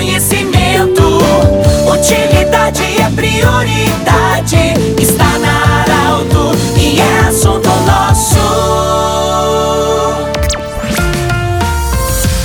conhecimento.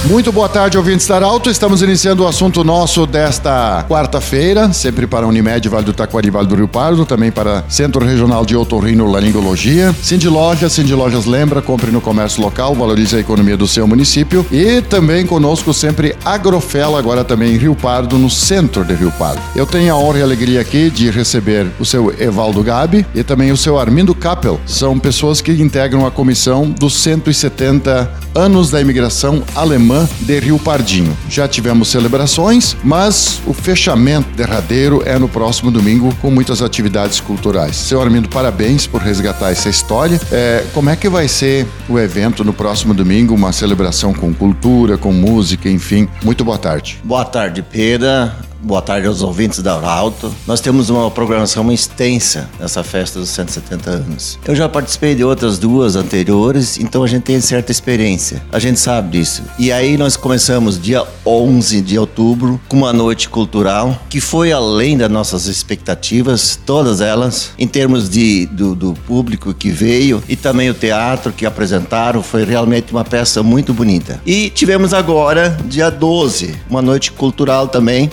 Muito boa tarde, ouvintes da Alto. Estamos iniciando o assunto nosso desta quarta-feira, sempre para Unimed, Vale do Taquari, Vale do Rio Pardo, também para Centro Regional de Otorrino Laringologia. Cindy Lojas, Cindy Lojas lembra, compre no comércio local, valorize a economia do seu município. E também conosco sempre Agrofela, agora também em Rio Pardo, no centro de Rio Pardo. Eu tenho a honra e alegria aqui de receber o seu Evaldo Gabi e também o seu Armindo Kappel. São pessoas que integram a comissão dos 170 anos da imigração alemã de Rio Pardinho. Já tivemos celebrações, mas o fechamento derradeiro é no próximo domingo com muitas atividades culturais. Seu Armindo, parabéns por resgatar essa história. É, como é que vai ser o evento no próximo domingo? Uma celebração com cultura, com música, enfim. Muito boa tarde. Boa tarde, Pedro. Boa tarde aos ouvintes da Arauto. Nós temos uma programação extensa nessa festa dos 170 anos. Eu já participei de outras duas anteriores, então a gente tem certa experiência. A gente sabe disso. E aí nós começamos dia 11 de outubro com uma noite cultural que foi além das nossas expectativas, todas elas, em termos de, do, do público que veio e também o teatro que apresentaram. Foi realmente uma peça muito bonita. E tivemos agora, dia 12, uma noite cultural também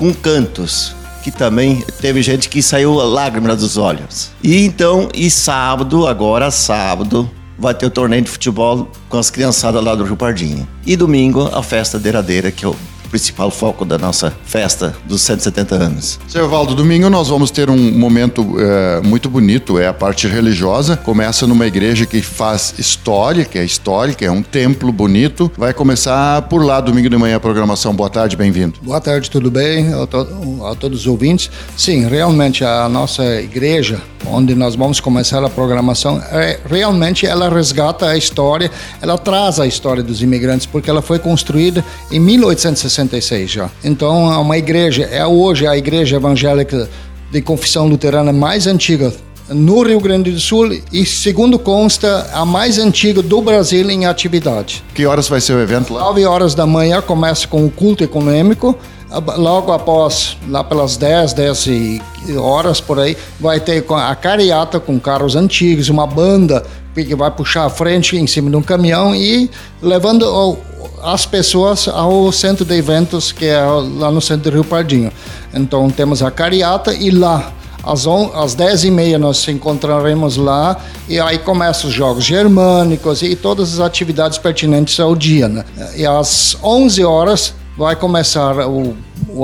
com cantos que também teve gente que saiu lágrimas dos olhos. E então, e sábado, agora sábado, vai ter o torneio de futebol com as criançadas lá do Rio Pardinho. E domingo, a festa deiradeira, que o principal foco da nossa festa dos 170 anos. Seu Evaldo, domingo nós vamos ter um momento é, muito bonito, é a parte religiosa. Começa numa igreja que faz história, que é histórica, é um templo bonito. Vai começar por lá domingo de manhã a programação. Boa tarde, bem-vindo. Boa tarde, tudo bem a, to a todos os ouvintes? Sim, realmente a nossa igreja, onde nós vamos começar a programação, é, realmente ela resgata a história, ela traz a história dos imigrantes, porque ela foi construída em 1860 66 já. Então, é uma igreja, é hoje a igreja evangélica de confissão luterana mais antiga no Rio Grande do Sul e, segundo consta, a mais antiga do Brasil em atividade. Que horas vai ser o evento lá? 9 horas da manhã começa com o culto econômico. Logo após, lá pelas 10, 10 horas por aí, vai ter a cariata com carros antigos, uma banda que vai puxar a frente em cima de um caminhão e levando as pessoas ao centro de eventos que é lá no centro do Rio Pardinho. Então temos a cariata e lá às, on, às 10 e meia nós nos encontraremos lá e aí começam os jogos germânicos e todas as atividades pertinentes ao dia. Né? E às 11 horas vai começar o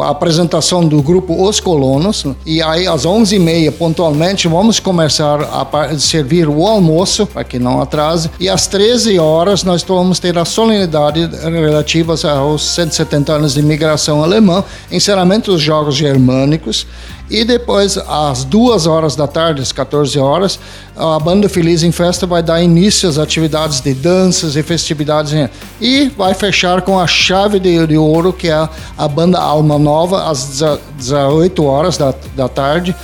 a apresentação do grupo Os Colonos e aí às 11h30 pontualmente vamos começar a servir o almoço para que não atrase e às 13 horas nós vamos ter a solenidade relativas aos 170 anos de imigração alemã, encerramento dos Jogos Germânicos e depois, às duas horas da tarde, às 14 horas, a Banda Feliz em Festa vai dar início às atividades de danças e festividades. E vai fechar com a chave de, de ouro, que é a Banda Alma Nova, às 18 horas da, da tarde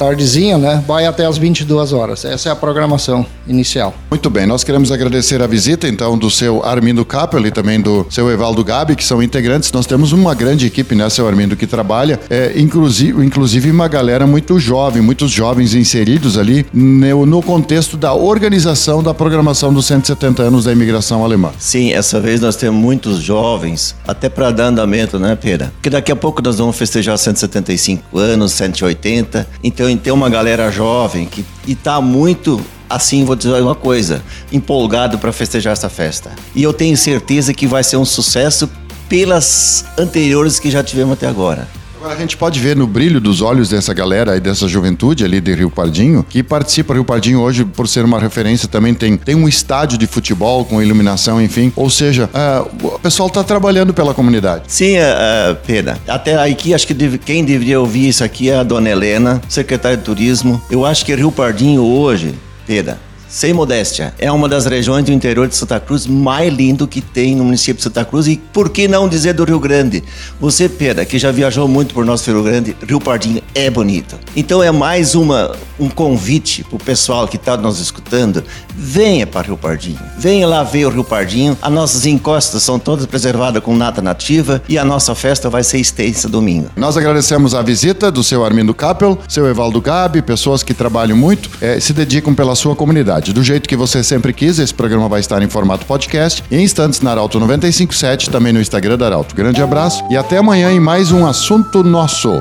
tardezinha, né? Vai até as 22 horas. Essa é a programação inicial. Muito bem, nós queremos agradecer a visita então do seu Armindo Capel e também do seu Evaldo Gabi, que são integrantes. Nós temos uma grande equipe, né, seu Armindo, que trabalha, é, inclusive, inclusive uma galera muito jovem, muitos jovens inseridos ali no, no contexto da organização da programação dos 170 anos da imigração alemã. Sim, essa vez nós temos muitos jovens, até para dar andamento, né, Pera? Porque daqui a pouco nós vamos festejar 175 anos, 180, então tem uma galera jovem que está muito assim, vou dizer uma coisa, empolgado para festejar essa festa. E eu tenho certeza que vai ser um sucesso pelas anteriores que já tivemos até agora. Agora a gente pode ver no brilho dos olhos dessa galera e dessa juventude ali de Rio Pardinho, que participa Rio Pardinho hoje por ser uma referência também tem, tem um estádio de futebol com iluminação, enfim. Ou seja, uh, o pessoal está trabalhando pela comunidade. Sim, uh, Pedro. Até aqui acho que deve, quem deveria ouvir isso aqui é a dona Helena, secretária de turismo. Eu acho que Rio Pardinho hoje, Pedro, sem modéstia, é uma das regiões do interior de Santa Cruz mais lindo que tem no município de Santa Cruz e por que não dizer do Rio Grande? Você, Pedro, que já viajou muito por nosso Rio Grande, Rio Pardinho é bonito. Então é mais uma, um convite para o pessoal que está nos escutando, venha para Rio Pardinho, venha lá ver o Rio Pardinho, as nossas encostas são todas preservadas com nata nativa e a nossa festa vai ser extensa domingo. Nós agradecemos a visita do seu Armindo Capel, seu Evaldo Gabi, pessoas que trabalham muito, eh, se dedicam pela sua comunidade. Do jeito que você sempre quis, esse programa vai estar em formato podcast, em instantes na Arauto 957, também no Instagram da Arauto. Grande abraço e até amanhã em mais um assunto nosso.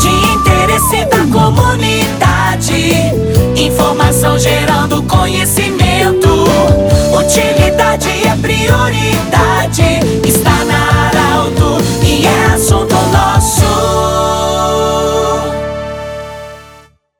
De interesse da comunidade. Informação gerando conhecimento.